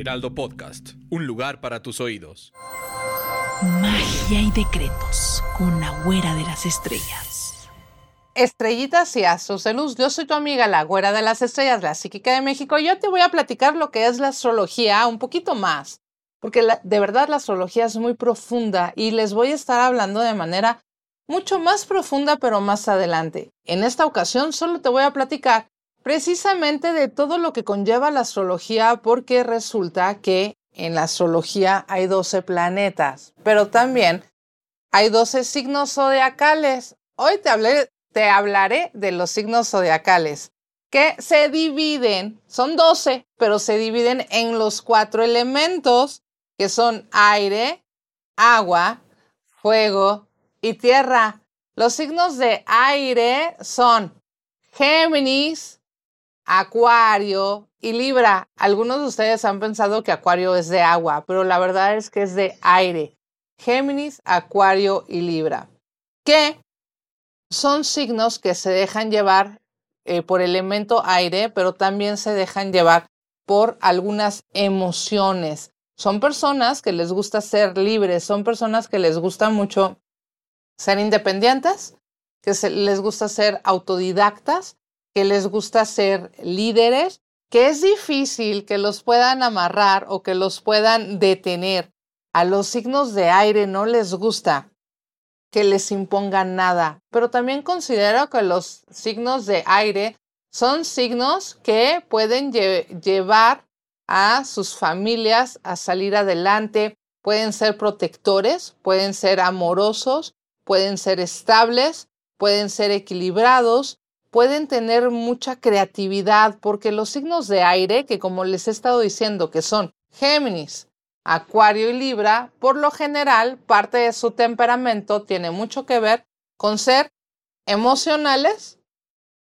Heraldo Podcast, un lugar para tus oídos. Magia y decretos con la güera de las estrellas. Estrellitas y astros de luz. Yo soy tu amiga, la güera de las estrellas, la psíquica de México. Y yo te voy a platicar lo que es la astrología un poquito más, porque la- de verdad la astrología es muy profunda y les voy a estar hablando de manera mucho más profunda, pero más adelante. En esta ocasión solo te voy a platicar precisamente de todo lo que conlleva la astrología, porque resulta que en la astrología hay 12 planetas, pero también hay 12 signos zodiacales. Hoy te, hablaré de los signos zodiacales, que se dividen, son 12, pero se dividen en los cuatro elementos, que son aire, agua, fuego y tierra. Los signos de aire son Géminis, Acuario y Libra. Algunos de ustedes han pensado que Acuario es de agua, pero la verdad es que es de aire. Géminis, Acuario y Libra. Que son signos que se dejan llevar eh, por elemento aire, pero también se dejan llevar por algunas emociones. Son personas que les gusta ser libres, son personas que les gusta mucho ser independientes, que les gusta ser autodidactas, que les gusta ser líderes, que es difícil que los puedan amarrar o que los puedan detener. A los signos de aire no les gusta que les impongan nada, pero también considero que los signos de aire son signos que pueden lle- llevar a sus familias a salir adelante, pueden ser protectores, pueden ser amorosos, pueden ser estables, pueden ser equilibrados, pueden tener mucha creatividad, porque los signos de aire, que como les he estado diciendo que son Géminis, Acuario y Libra, por lo general, parte de su temperamento tiene mucho que ver con ser emocionales,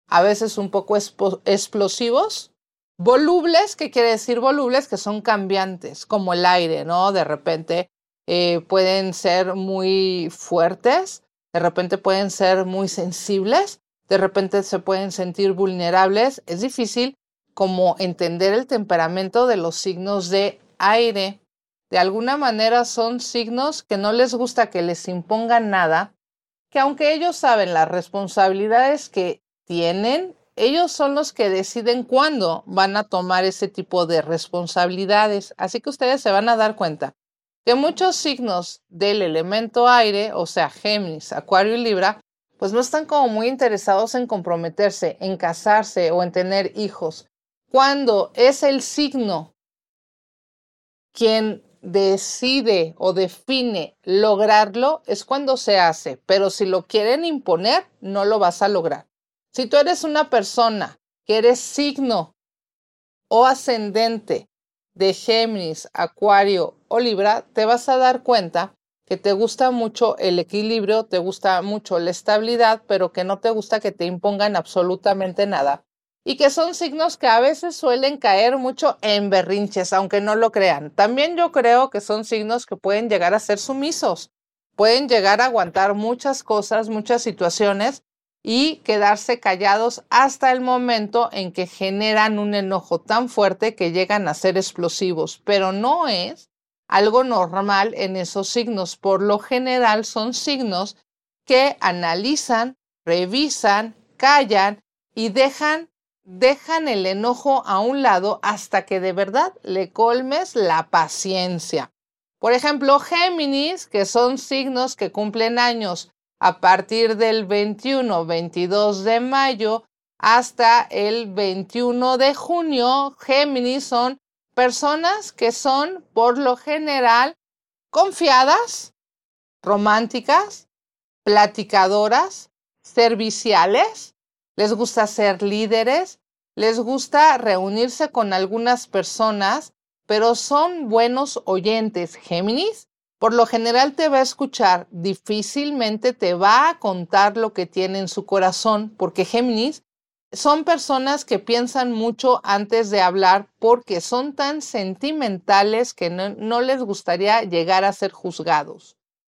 a veces un poco explosivos, volubles, ¿qué quiere decir volubles? Que son cambiantes, como el aire, ¿no? De repente eh, pueden ser muy fuertes, de repente pueden ser muy sensibles, de repente se pueden sentir vulnerables. Es difícil como entender el temperamento de los signos de aire. De alguna manera son signos que no les gusta que les impongan nada, que aunque ellos saben las responsabilidades que tienen, ellos son los que deciden cuándo van a tomar ese tipo de responsabilidades. Así que ustedes se van a dar cuenta que muchos signos del elemento aire, o sea, Géminis, Acuario y Libra, pues no están como muy interesados en comprometerse, en casarse o en tener hijos. Cuando es el signo quien decide o define lograrlo, es cuando se hace, pero si lo quieren imponer, no lo vas a lograr. Si tú eres una persona que eres signo o ascendente de Géminis, Acuario o Libra, te vas a dar cuenta que te gusta mucho el equilibrio, te gusta mucho la estabilidad, pero que no te gusta que te impongan absolutamente nada. Y que son signos que a veces suelen caer mucho en berrinches, aunque no lo crean. También yo creo que son signos que pueden llegar a ser sumisos, pueden llegar a aguantar muchas cosas, muchas situaciones y quedarse callados hasta el momento en que generan un enojo tan fuerte que llegan a ser explosivos, pero no es algo normal en esos signos. Por lo general son signos que analizan, revisan, callan y dejan dejan el enojo a un lado hasta que de verdad le colmes la paciencia. Por ejemplo, Géminis, que son signos que cumplen años a partir del 21, 22 de mayo hasta el 21 de junio, Géminis son personas que son por lo general confiadas, románticas, platicadoras, serviciales, les gusta ser líderes, les gusta reunirse con algunas personas, pero son buenos oyentes. Géminis, por lo general te va a escuchar, difícilmente te va a contar lo que tiene en su corazón, porque Géminis son personas que piensan mucho antes de hablar porque son tan sentimentales que no, les gustaría llegar a ser juzgados.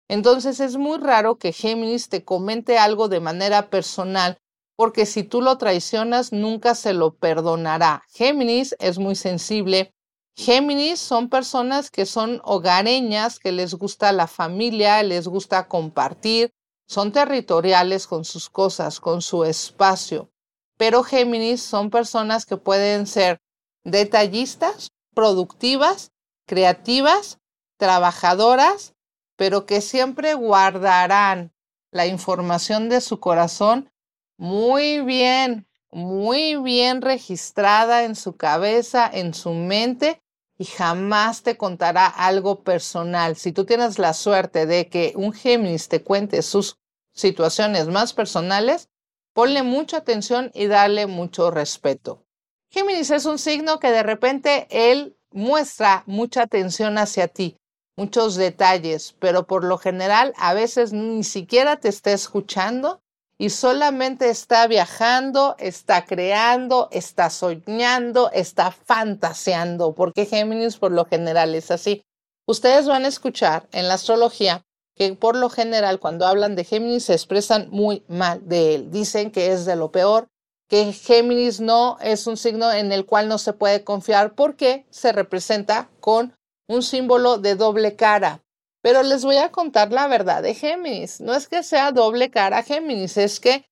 Entonces es muy raro que Géminis te comente algo de manera personal porque si tú lo traicionas nunca se lo perdonará. Géminis es muy sensible. Géminis son personas que son hogareñas, que les gusta la familia, les gusta compartir, son territoriales con sus cosas, con su espacio. Pero Géminis son personas que pueden ser detallistas, productivas, creativas, trabajadoras, pero que siempre guardarán la información de su corazón muy bien, muy bien registrada en su cabeza, en su mente y jamás te contará algo personal. Si tú tienes la suerte de que un Géminis te cuente sus situaciones más personales, ponle mucha atención y dale mucho respeto. Géminis es un signo que de repente él muestra mucha atención hacia ti, muchos detalles, pero por lo general a veces ni siquiera te está escuchando y solamente está viajando, está creando, está soñando, está fantaseando, porque Géminis por lo general es así. Ustedes van a escuchar en la astrología que por lo general cuando hablan de Géminis se expresan muy mal de él. Dicen que es de lo peor, que Géminis no es un signo en el cual no se puede confiar porque se representa con un símbolo de doble cara. Pero les voy a contar la verdad de Géminis. No es que sea doble cara Géminis, es que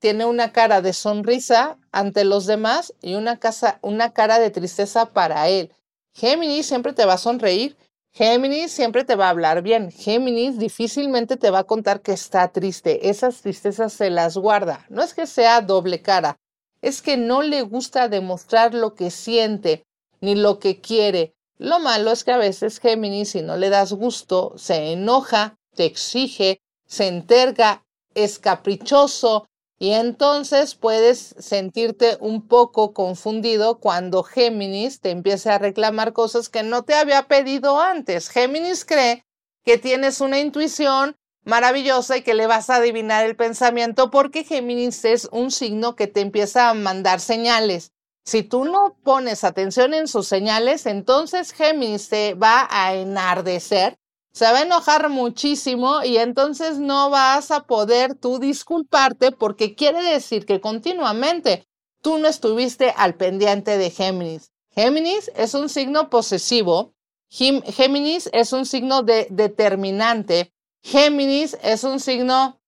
tiene una cara de sonrisa ante los demás y una, casa, una cara de tristeza para él. Géminis siempre te va a sonreír. Géminis siempre te va a hablar bien. Géminis difícilmente te va a contar que está triste. Esas tristezas se las guarda. No es que sea doble cara, es que no le gusta demostrar lo que siente ni lo que quiere. Lo malo es que a veces Géminis, si no le das gusto, se enoja, te exige, se enterga, es caprichoso y entonces puedes sentirte un poco confundido cuando Géminis te empiece a reclamar cosas que no te había pedido antes. Géminis cree que tienes una intuición maravillosa y que le vas a adivinar el pensamiento porque Géminis es un signo que te empieza a mandar señales. Si tú no pones atención en sus señales, entonces Géminis se va a enardecer, se va a enojar muchísimo y entonces no vas a poder tú disculparte porque quiere decir que continuamente tú no estuviste al pendiente de Géminis. Géminis es un signo posesivo, Géminis es un signo de determinante, Géminis es un signo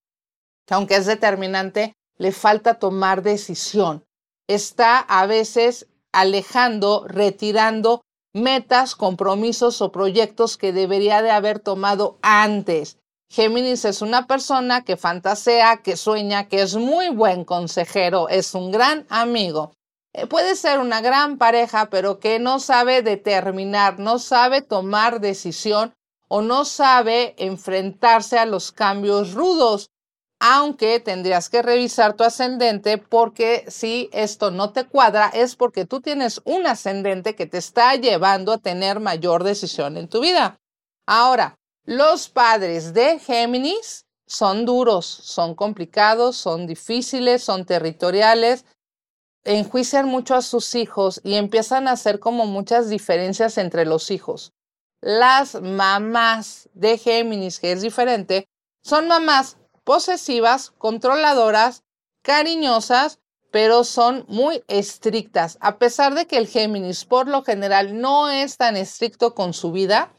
que aunque es determinante, le falta tomar decisión está a veces alejando, retirando metas, compromisos o proyectos que debería de haber tomado antes. Géminis es una persona que fantasea, que sueña, que es muy buen consejero, es un gran amigo. Eh, puede ser una gran pareja, pero que no sabe determinar, no sabe tomar decisión o no sabe enfrentarse a los cambios rudos aunque tendrías que revisar tu ascendente porque si esto no te cuadra es porque tú tienes un ascendente que te está llevando a tener mayor decisión en tu vida. Ahora, los padres de Géminis son duros, son complicados, son difíciles, son territoriales, enjuician mucho a sus hijos y empiezan a hacer como muchas diferencias entre los hijos. Las mamás de Géminis, que es diferente, son mamás posesivas, controladoras, cariñosas, pero son muy estrictas. A pesar de que el Géminis por lo general no es tan estricto con su vida,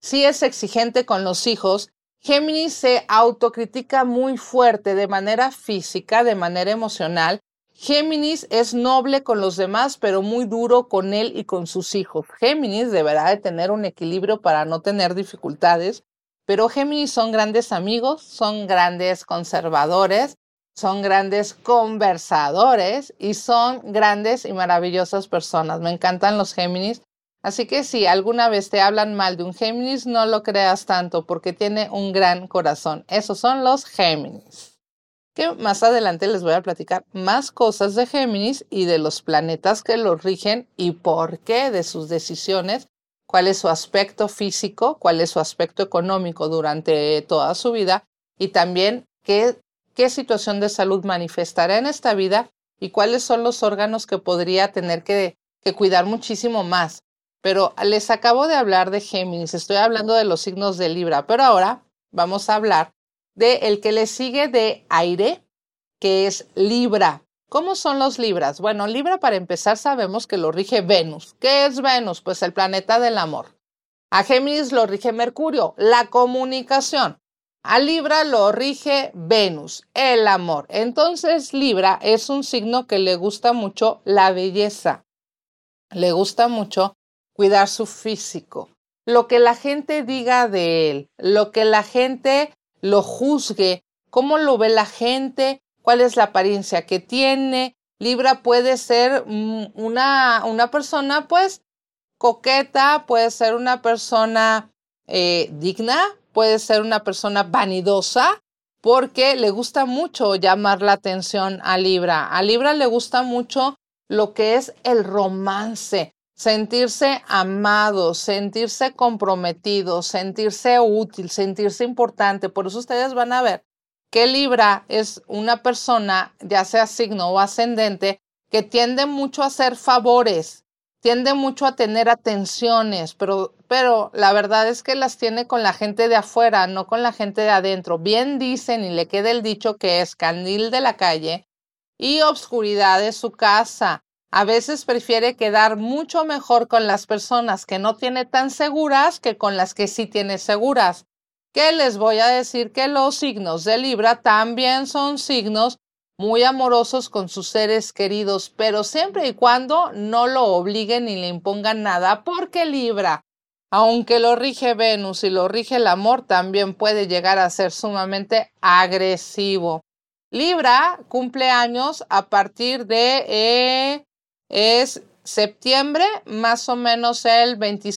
sí es exigente con los hijos. Géminis se autocritica muy fuerte de manera física, de manera emocional. Géminis es noble con los demás, pero muy duro con él y con sus hijos. Géminis deberá de tener un equilibrio para no tener dificultades. Pero Géminis son grandes amigos, son grandes conservadores, son grandes conversadores y son grandes y maravillosas personas. Me encantan los Géminis. Así que si alguna vez te hablan mal de un Géminis, no lo creas tanto porque tiene un gran corazón. Esos son los Géminis. que más adelante les voy a platicar más cosas de Géminis y de los planetas que lo rigen y por qué de sus decisiones, cuál es su aspecto físico, cuál es su aspecto económico durante toda su vida y también qué, qué situación de salud manifestará en esta vida y cuáles son los órganos que podría tener que, que cuidar muchísimo más. Pero les acabo de hablar de Géminis, estoy hablando de los signos de Libra, pero ahora vamos a hablar de el que le sigue de aire, que es Libra. ¿Cómo son los Libras? Bueno, Libra para empezar sabemos que lo rige Venus. ¿Qué es Venus? Pues el planeta del amor. A Géminis lo rige Mercurio, la comunicación. A Libra lo rige Venus, el amor. Entonces Libra es un signo que le gusta mucho la belleza. Le gusta mucho cuidar su físico. Lo que la gente diga de él, lo que la gente lo juzgue, cómo lo ve la gente, cuál es la apariencia que tiene. Libra puede ser mm, una, una persona pues coqueta, puede ser una persona eh, digna, puede ser una persona vanidosa, porque le gusta mucho llamar la atención a Libra. A Libra le gusta mucho lo que es el romance, sentirse amado, sentirse comprometido, sentirse útil, sentirse importante. Por eso ustedes van a ver que Libra es una persona, ya sea signo o ascendente, que tiende mucho a hacer favores, tiende mucho a tener atenciones, pero, pero la verdad es que las tiene con la gente de afuera, no con la gente de adentro. Bien dicen y le queda el dicho que es candil de la calle y obscuridad de su casa a veces prefiere quedar mucho mejor con las personas que no tiene tan seguras que con las que sí tiene seguras. Que les voy a decir que los signos de Libra también son signos muy amorosos con sus seres queridos, pero siempre y cuando no lo obliguen ni le impongan nada, porque Libra, aunque lo rige Venus y lo rige el amor, también puede llegar a ser sumamente agresivo. Libra cumple años a partir de eh, es septiembre, más o menos el 25.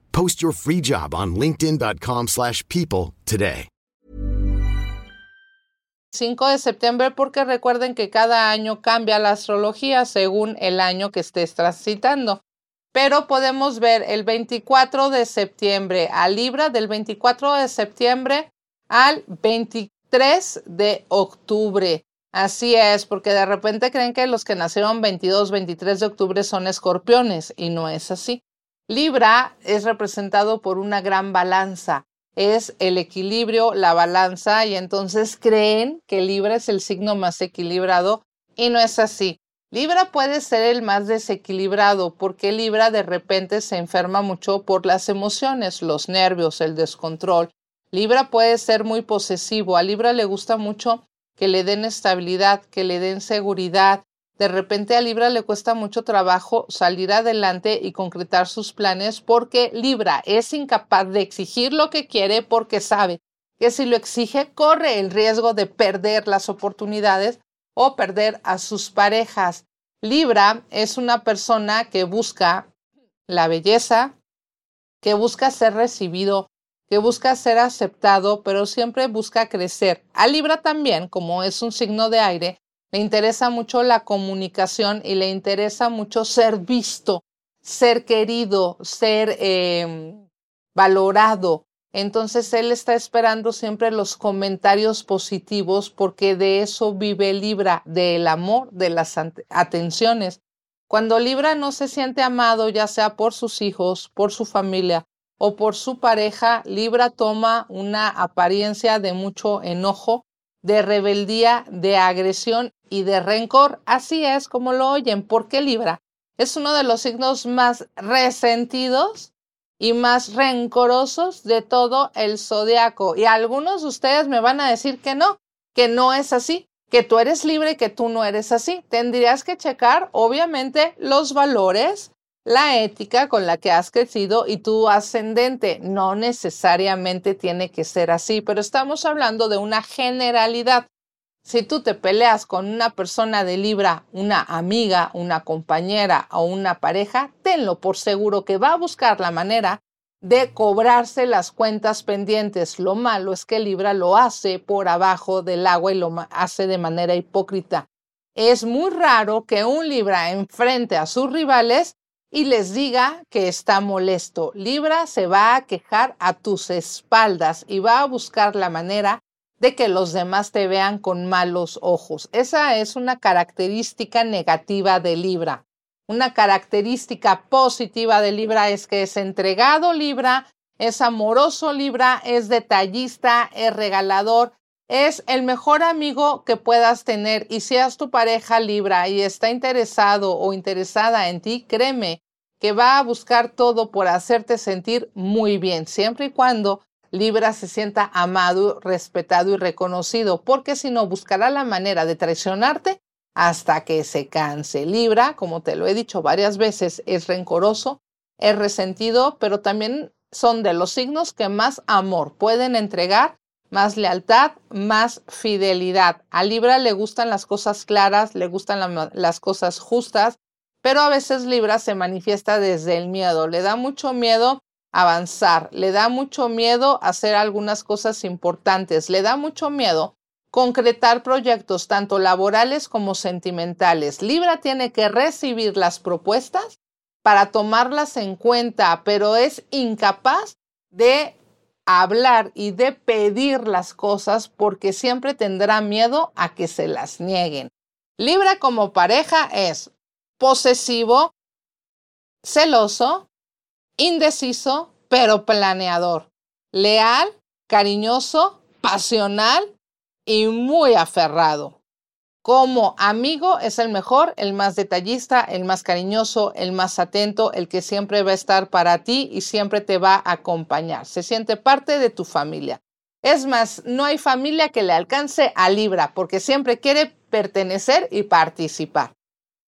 Post your free job on linkedin.com/people today. 5 de septiembre porque recuerden que cada año cambia la astrología según el año que estés transitando. Pero podemos ver el 24 de septiembre a Libra, del 24 de septiembre al 23 de octubre. Así es, porque de repente creen que los que nacieron 22, 23 de octubre son escorpiones y no es así. Libra es representado por una gran balanza, es el equilibrio, la balanza y entonces creen que Libra es el signo más equilibrado y no es así. Libra puede ser el más desequilibrado porque Libra de repente se enferma mucho por las emociones, los nervios, el descontrol. Libra puede ser muy posesivo, a Libra le gusta mucho que le den estabilidad, que le den seguridad. De repente a Libra le cuesta mucho trabajo salir adelante y concretar sus planes porque Libra es incapaz de exigir lo que quiere porque sabe que si lo exige corre el riesgo de perder las oportunidades o perder a sus parejas. Libra es una persona que busca la belleza, que busca ser recibido que busca ser aceptado, pero siempre busca crecer. A Libra también, como es un signo de aire, le interesa mucho la comunicación y le interesa mucho ser visto, ser querido, ser em, valorado. Entonces él está esperando siempre los comentarios positivos porque de eso vive Libra, del amor, de las atenciones. Cuando Libra no se siente amado, ya sea por sus hijos, por su familia o por su pareja, Libra toma una apariencia de mucho enojo, de rebeldía, de agresión y de rencor. Así es como lo oyen, porque Libra es uno de los signos más resentidos y más rencorosos de todo el zodiaco. Y algunos de ustedes me van a decir que no, que no es así, que tú eres libre y que tú no eres así. Tendrías que checar, obviamente, los valores, la ética con la que has crecido y tu ascendente. No necesariamente tiene que ser así, pero estamos hablando de una generalidad. Si tú te peleas con una persona de Libra, una amiga, una compañera o una pareja, tenlo por seguro que va a buscar la manera de cobrarse las cuentas pendientes. Lo malo es que Libra lo hace por abajo del agua y lo hace de manera hipócrita. Es muy raro que un Libra enfrente a sus rivales y les diga que está molesto. Libra se va a quejar a tus espaldas y va a buscar la manera de que los demás te vean con malos ojos. Esa es una característica negativa de Libra. Una característica positiva de Libra es que es entregado Libra, es amoroso Libra, es detallista, es regalador, es el mejor amigo que puedas tener. Y si es tu pareja Libra y está interesado o interesada en ti, créeme que va a buscar todo por hacerte sentir muy bien, siempre y cuando Libra se sienta amado, respetado y reconocido, porque si no, buscará la manera de traicionarte hasta que se canse. Libra, como te lo he dicho varias veces, es rencoroso, es resentido, pero también son de los signos que más amor pueden entregar, más lealtad, más fidelidad. A Libra le gustan las cosas claras, le gustan las cosas justas, pero a veces Libra se manifiesta desde el miedo. Le da mucho miedo avanzar, le da mucho miedo hacer algunas cosas importantes, le da mucho miedo concretar proyectos tanto laborales como sentimentales. Libra tiene que recibir las propuestas para tomarlas en cuenta, pero es incapaz de hablar y de pedir las cosas porque siempre tendrá miedo a que se las nieguen. Libra como pareja es posesivo, celoso, indeciso, pero planeador, leal, cariñoso, pasional y muy aferrado. Como amigo es el mejor, el más detallista, el más cariñoso, el más atento, el que siempre va a estar para ti y siempre te va a acompañar. Se siente parte de tu familia. Es más, no hay familia que le alcance a Libra porque siempre quiere pertenecer y participar.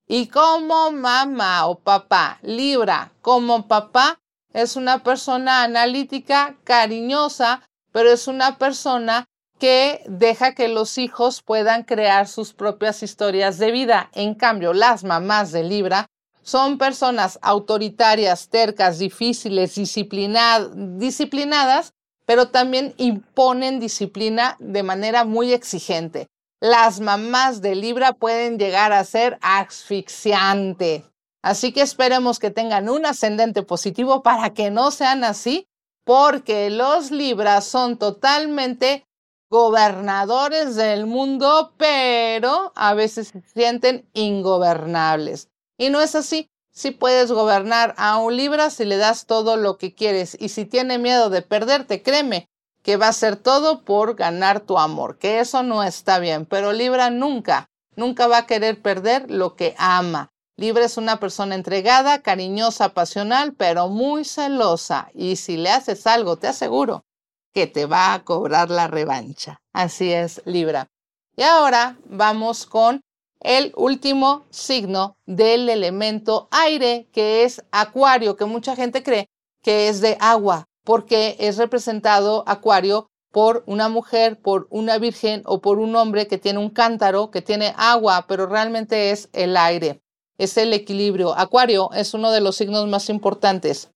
Y como mamá o papá, Libra, como papá, es una persona analítica, cariñosa, pero es una persona que deja que los hijos puedan crear sus propias historias de vida. En cambio, las mamás de Libra son personas autoritarias, tercas, difíciles, disciplinadas, pero también imponen disciplina de manera muy exigente. Las mamás de Libra pueden llegar a ser asfixiantes. Así que esperemos que tengan un ascendente positivo para que no sean así, porque los Libras son totalmente gobernadores del mundo, pero a veces se sienten ingobernables. Y no es así. Si puedes gobernar a un Libra si le das todo lo que quieres y si tiene miedo de perderte, créeme que va a ser todo por ganar tu amor, que eso no está bien, pero Libra nunca, nunca va a querer perder lo que ama. Libra es una persona entregada, cariñosa, pasional, pero muy celosa y si le haces algo, te aseguro que te va a cobrar la revancha. Así es, Libra. Y ahora vamos con el último signo del elemento aire, que es Acuario, que mucha gente cree que es de agua, porque es representado Acuario por una mujer, por una virgen o por un hombre que tiene un cántaro, que tiene agua, pero realmente es el aire, es el equilibrio. Acuario es uno de los signos más importantes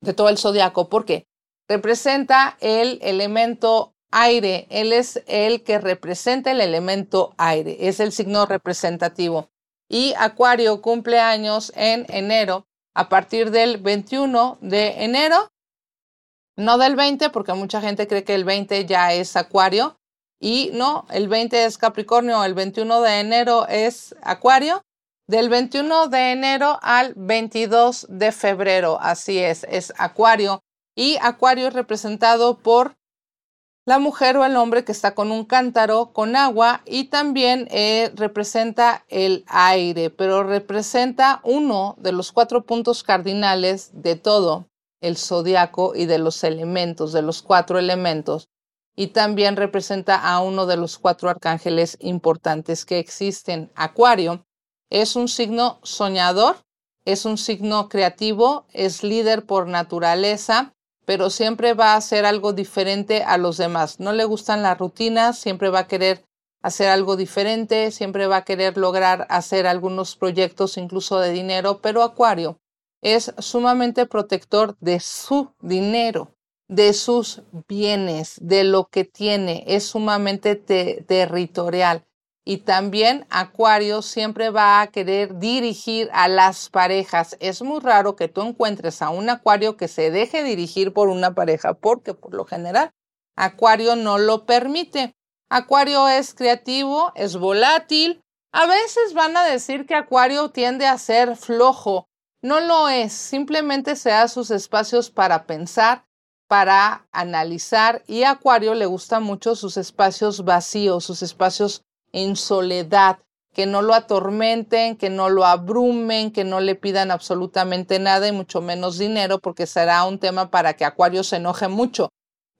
de todo el zodiaco. ¿Por qué? representa el elemento aire. Él es el que representa el elemento aire. Es el signo representativo. Y Acuario cumple años en enero a partir del 21 de enero. No del 20, porque mucha gente cree que el 20 ya es Acuario. Y no, el 20 es Capricornio, el 21 de enero es Acuario. Del 21 de enero al 22 de febrero, así es, es Acuario. Y Acuario es representado por la mujer o el hombre que está con un cántaro con agua y también eh, representa el aire, pero representa uno de los cuatro puntos cardinales de todo el zodiaco y de los elementos, de los cuatro elementos. y también representa a uno de los cuatro arcángeles importantes que existen. Acuario es un signo soñador, es un signo creativo, es líder por naturaleza, pero siempre va a hacer algo diferente a los demás. No le gustan las rutinas, siempre va a querer hacer algo diferente, siempre va a querer lograr hacer algunos proyectos incluso de dinero, pero Acuario es sumamente protector de su dinero, de sus bienes, de lo que tiene, es sumamente territorial. Y también Acuario siempre va a querer dirigir a las parejas. Es muy raro que tú encuentres a un Acuario que se deje dirigir por una pareja, porque por lo general Acuario no lo permite. Acuario es creativo, es volátil. A veces van a decir que Acuario tiende a ser flojo. No lo es, simplemente se da sus espacios para pensar, para analizar y a Acuario le gustan mucho sus espacios vacíos, sus espacios en soledad, que no lo atormenten, que no lo abrumen, que no le pidan absolutamente nada y mucho menos dinero, porque será un tema para que Acuario se enoje mucho.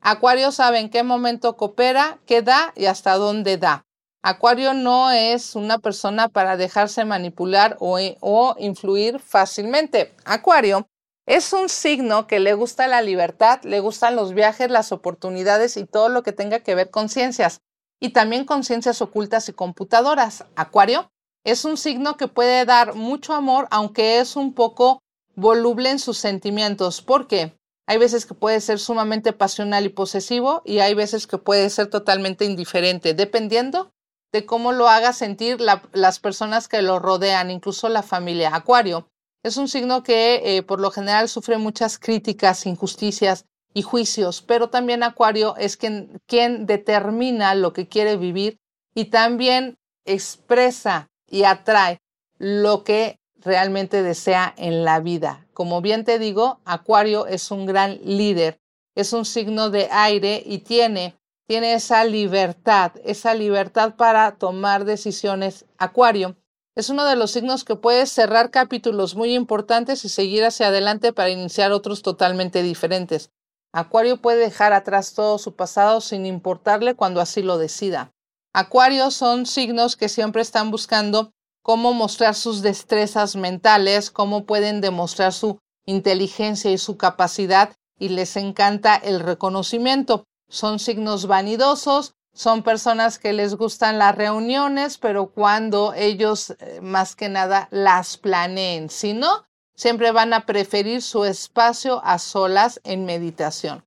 Acuario sabe en qué momento coopera, qué da y hasta dónde da. Acuario no es una persona para dejarse manipular o, o influir fácilmente. Acuario es un signo que le gusta la libertad, le gustan los viajes, las oportunidades y todo lo que tenga que ver con ciencias y también con ciencias ocultas y computadoras. Acuario es un signo que puede dar mucho amor, aunque es un poco voluble en sus sentimientos. ¿Por qué? Hay veces que puede ser sumamente pasional y posesivo y hay veces que puede ser totalmente indiferente, dependiendo de cómo lo haga sentir las personas que lo rodean, incluso la familia. Acuario es un signo que eh, por lo general sufre muchas críticas, injusticias, y juicios, pero también Acuario es quien, quien determina lo que quiere vivir y también expresa y atrae lo que realmente desea en la vida. Como bien te digo, Acuario es un gran líder, es un signo de aire y tiene, tiene esa libertad, esa libertad para tomar decisiones. Acuario es uno de los signos que puede cerrar capítulos muy importantes y seguir hacia adelante para iniciar otros totalmente diferentes. Acuario puede dejar atrás todo su pasado sin importarle cuando así lo decida. Acuario son signos que siempre están buscando cómo mostrar sus destrezas mentales, cómo pueden demostrar su inteligencia y su capacidad y les encanta el reconocimiento. Son signos vanidosos, son personas que les gustan las reuniones, pero cuando ellos eh, más que nada las planeen. Si no, siempre van a preferir su espacio a solas en meditación.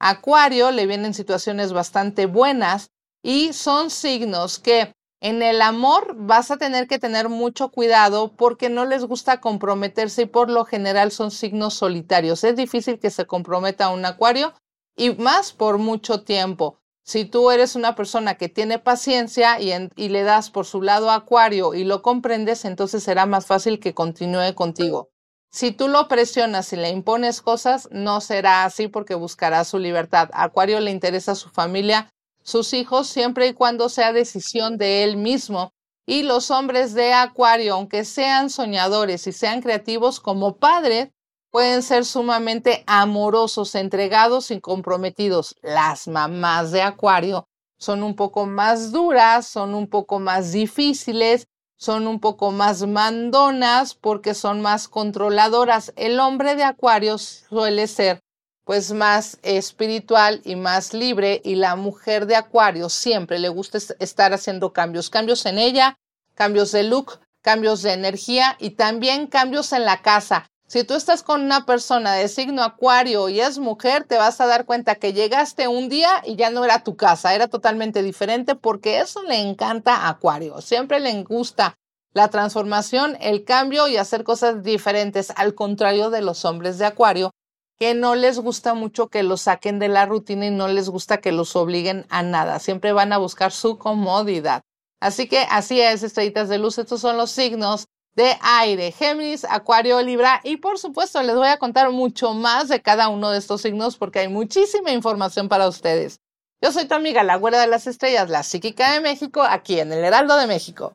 Acuario le vienen situaciones bastante buenas y son signos que en el amor vas a tener que tener mucho cuidado porque no les gusta comprometerse y por lo general son signos solitarios. Es difícil que se comprometa un acuario y más por mucho tiempo. Si tú eres una persona que tiene paciencia y, y le das por su lado acuario y lo comprendes, entonces será más fácil que continúe contigo. Si tú lo presionas y le impones cosas, no será así porque buscará su libertad. Acuario le interesa su familia, sus hijos, siempre y cuando sea decisión de él mismo. Y los hombres de Acuario, aunque sean soñadores y sean creativos como padres, pueden ser sumamente amorosos, entregados y comprometidos. Las mamás de Acuario son un poco más duras, son un poco más difíciles son un poco más mandonas porque son más controladoras. El hombre de Acuario suele ser pues más espiritual y más libre y la mujer de Acuario siempre le gusta estar haciendo cambios, cambios en ella, cambios de look, cambios de energía y también cambios en la casa. Si tú estás con una persona de signo acuario y es mujer, te vas a dar cuenta que llegaste un día y ya no era tu casa, era totalmente diferente porque eso le encanta a acuario. Siempre le gusta la transformación, el cambio y hacer cosas diferentes, al contrario de los hombres de acuario, que no les gusta mucho que los saquen de la rutina y no les gusta que los obliguen a nada. Siempre van a buscar su comodidad. Así que así es, estrellitas de luz, estos son los signos de aire, Géminis, Acuario, Libra y por supuesto les voy a contar mucho más de cada uno de estos signos porque hay muchísima información para ustedes. Yo soy tu amiga, la güera de las estrellas, la psíquica de México, aquí en el Heraldo de México.